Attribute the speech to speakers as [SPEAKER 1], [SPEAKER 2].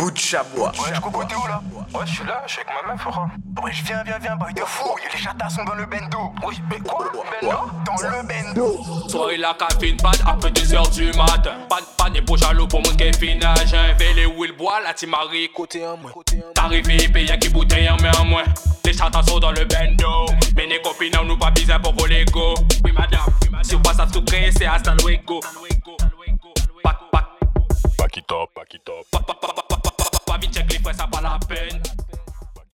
[SPEAKER 1] Bout de chabois.
[SPEAKER 2] Ouais, je là
[SPEAKER 3] Ouais, je suis là, je suis avec ma meuf, frère.
[SPEAKER 2] Ouais, je viens, viens, viens, boy de fou. Oh, les chatas sont dans le bendo.
[SPEAKER 3] Oui, mais quoi?
[SPEAKER 2] Bendo? Dans le bendo.
[SPEAKER 4] Soirée la caféine pan après 2h du matin. Pan, pan et beau jaloux pour mon caféinage. Vélé où il boit, la timari. Côté en moins. T'arrives et y'a qui bouteille en main en moins. Les chatas sont dans le bendo. Mais les copines, on nous pas bizarre pour voler go. Oui, madame. Si on passe à tout créer, c'est hasta luego. top, paquito.
[SPEAKER 3] Pa, pa, pa, pa, pa, pa,
[SPEAKER 4] pa, pa, pa,